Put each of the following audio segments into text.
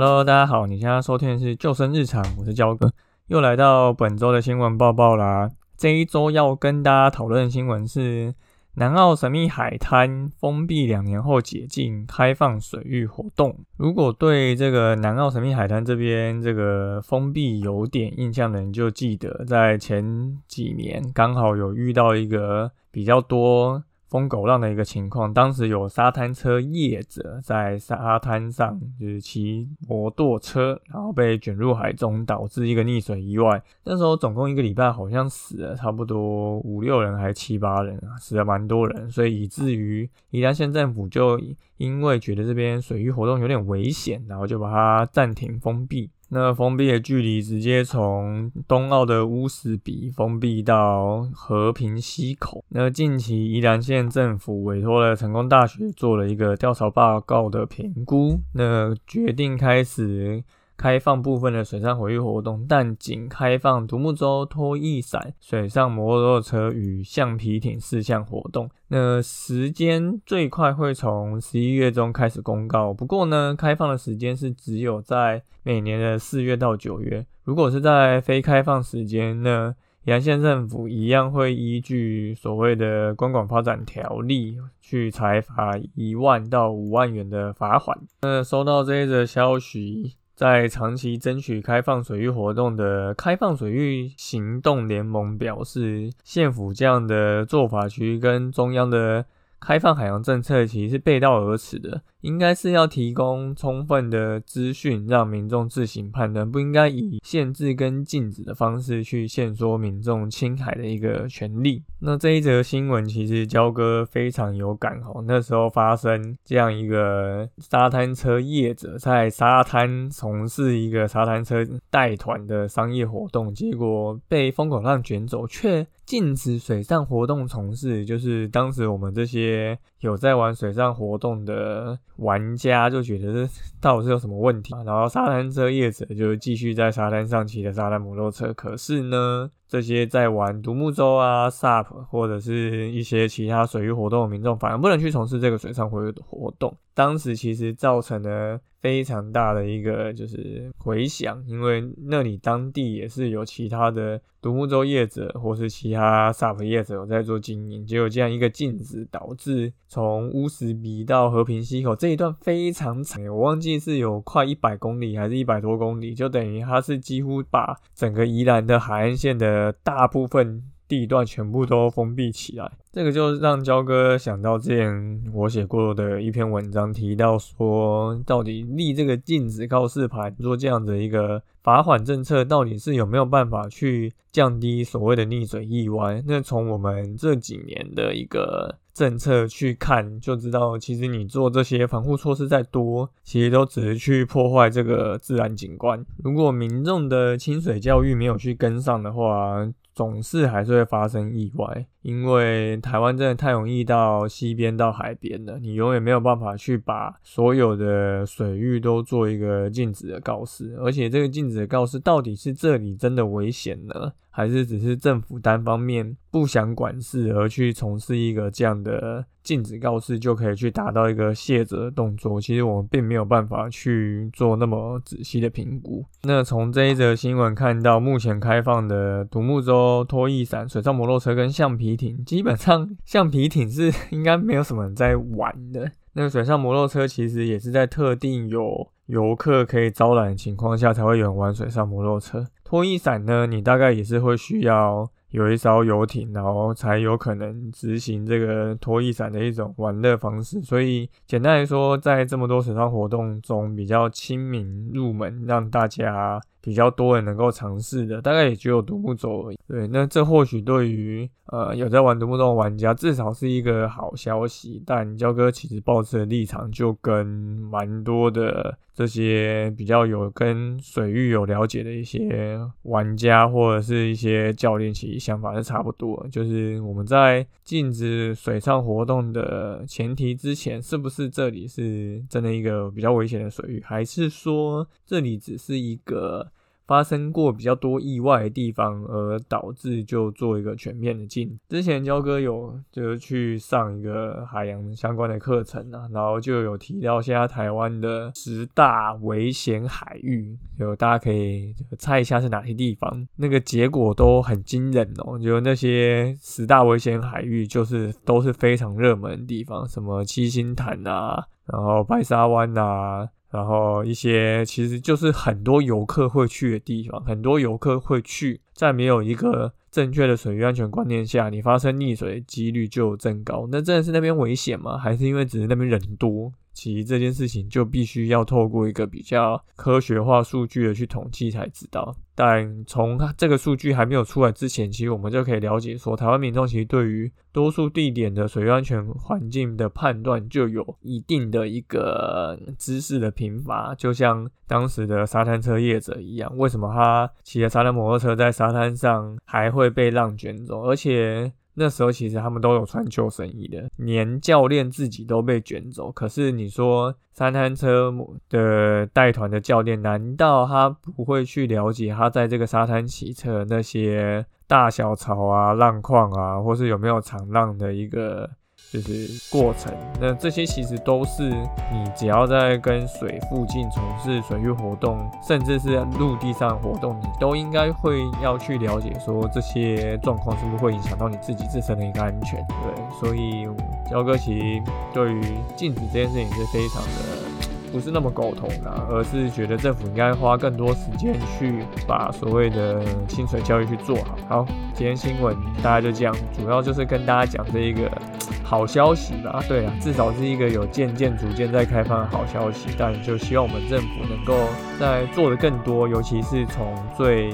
Hello，大家好，你现在收听的是救生日常，我是焦哥，又来到本周的新闻报报啦。这一周要跟大家讨论的新闻是南澳神秘海滩封闭两年后解禁，开放水域活动。如果对这个南澳神秘海滩这边这个封闭有点印象的人，就记得在前几年刚好有遇到一个比较多。疯狗浪的一个情况，当时有沙滩车业者在沙滩上就是骑摩托车，然后被卷入海中，导致一个溺水意外。那时候总共一个礼拜，好像死了差不多五六人，还是七八人啊，死了蛮多人。所以以至于宜兰县政府就因为觉得这边水域活动有点危险，然后就把它暂停封闭。那封闭的距离直接从冬奥的乌斯比封闭到和平溪口。那近期宜兰县政府委托了成功大学做了一个调查报告的评估，那决定开始。开放部分的水上活跃活动，但仅开放独木舟、拖曳伞、水上摩托车与橡皮艇四项活动。那时间最快会从十一月中开始公告。不过呢，开放的时间是只有在每年的四月到九月。如果是在非开放时间呢，阳县政府一样会依据所谓的观光发展条例去裁罚一万到五万元的罚款。那收到这一则消息。在长期争取开放水域活动的开放水域行动联盟表示，县府这样的做法其实跟中央的开放海洋政策其实是背道而驰的。应该是要提供充分的资讯，让民众自行判断，不应该以限制跟禁止的方式去限缩民众侵海的一个权利。那这一则新闻其实焦哥非常有感哦，那时候发生这样一个沙滩车业者在沙滩从事一个沙滩车带团的商业活动，结果被风口浪卷走，却禁止水上活动从事，就是当时我们这些有在玩水上活动的。玩家就觉得这 到底是有什么问题然后沙滩车业者就继续在沙滩上骑着沙滩摩托车，可是呢？这些在玩独木舟啊、SUP 或者是一些其他水域活动的民众，反而不能去从事这个水上活活动。当时其实造成了非常大的一个就是回响，因为那里当地也是有其他的独木舟业者或是其他 SUP 业者有在做经营，结果这样一个禁止，导致从乌石鼻到和平溪口这一段非常长，我忘记是有快一百公里还是一百多公里，就等于它是几乎把整个宜兰的海岸线的。呃，大部分地段全部都封闭起来，这个就让焦哥想到之前我写过的一篇文章，提到说，到底立这个禁止告示牌做这样的一个罚款政策，到底是有没有办法去降低所谓的溺水意外？那从我们这几年的一个政策去看，就知道其实你做这些防护措施再多，其实都只是去破坏这个自然景观。如果民众的清水教育没有去跟上的话，总是还是会发生意外，因为台湾真的太容易到西边到海边了，你永远没有办法去把所有的水域都做一个禁止的告示，而且这个禁止的告示到底是这里真的危险呢，还是只是政府单方面不想管事而去从事一个这样的禁止告示就可以去达到一个卸责的动作？其实我们并没有办法去做那么仔细的评估。那从这一则新闻看到，目前开放的独木舟。拖曳伞、水上摩托车跟橡皮艇，基本上 橡皮艇是应该没有什么人在玩的。那个水上摩托车其实也是在特定有游客可以招揽的情况下才会有人玩水上摩托车。拖衣伞呢，你大概也是会需要。有一艘游艇，然后才有可能执行这个拖衣伞的一种玩乐方式。所以简单来说，在这么多水上活动中，比较亲民入门，让大家比较多人能够尝试的，大概也只有独木舟而已。对，那这或许对于呃有在玩独木舟的玩家，至少是一个好消息。但焦哥其实抱持的立场，就跟蛮多的这些比较有跟水域有了解的一些玩家，或者是一些教练，其实。想法是差不多，就是我们在禁止水上活动的前提之前，是不是这里是真的一个比较危险的水域，还是说这里只是一个发生过比较多意外的地方，而导致就做一个全面的禁。之前焦哥有就是去上一个海洋相关的课程啊，然后就有提到现在台湾的十大危险海域，就大家可以猜一下是哪些地方，那个结果都很惊人哦。就那些十大危险海域，就是都是非常热门的地方，什么七星潭啊，然后白沙湾啊。然后一些其实就是很多游客会去的地方，很多游客会去，在没有一个正确的水域安全观念下，你发生溺水的几率就增高。那真的是那边危险吗？还是因为只是那边人多？其实这件事情就必须要透过一个比较科学化数据的去统计才知道。但从这个数据还没有出来之前，其实我们就可以了解说，台湾民众其实对于多数地点的水域安全环境的判断就有一定的一个知识的贫乏。就像当时的沙滩车业者一样，为什么他骑着沙滩摩托车在沙滩上还会被浪卷走，而且？那时候其实他们都有穿救生衣的，连教练自己都被卷走。可是你说三滩车的带团的教练，难道他不会去了解他在这个沙滩骑车那些大小潮啊、浪况啊，或是有没有长浪的一个？就是过程，那这些其实都是你只要在跟水附近从事水域活动，甚至是陆地上活动，你都应该会要去了解，说这些状况是不是会影响到你自己自身的一个安全。对，所以焦哥其实对于禁止这件事情是非常的。不是那么苟同的，而是觉得政府应该花更多时间去把所谓的薪水教育去做好。好，今天新闻大概就这样，主要就是跟大家讲这一个 好消息吧。对啊，至少是一个有渐渐逐渐在开放的好消息，但就希望我们政府能够在做的更多，尤其是从最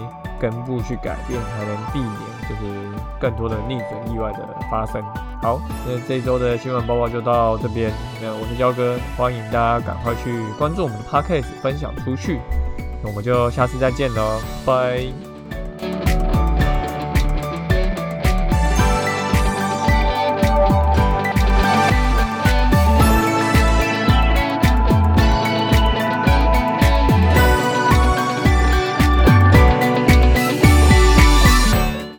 根部去改变，才能避免就是更多的逆转意外的发生。好，那这周的新闻播报就到这边。那我是焦哥，欢迎大家赶快去关注我们的 podcast，分享出去。那我们就下次再见喽，拜。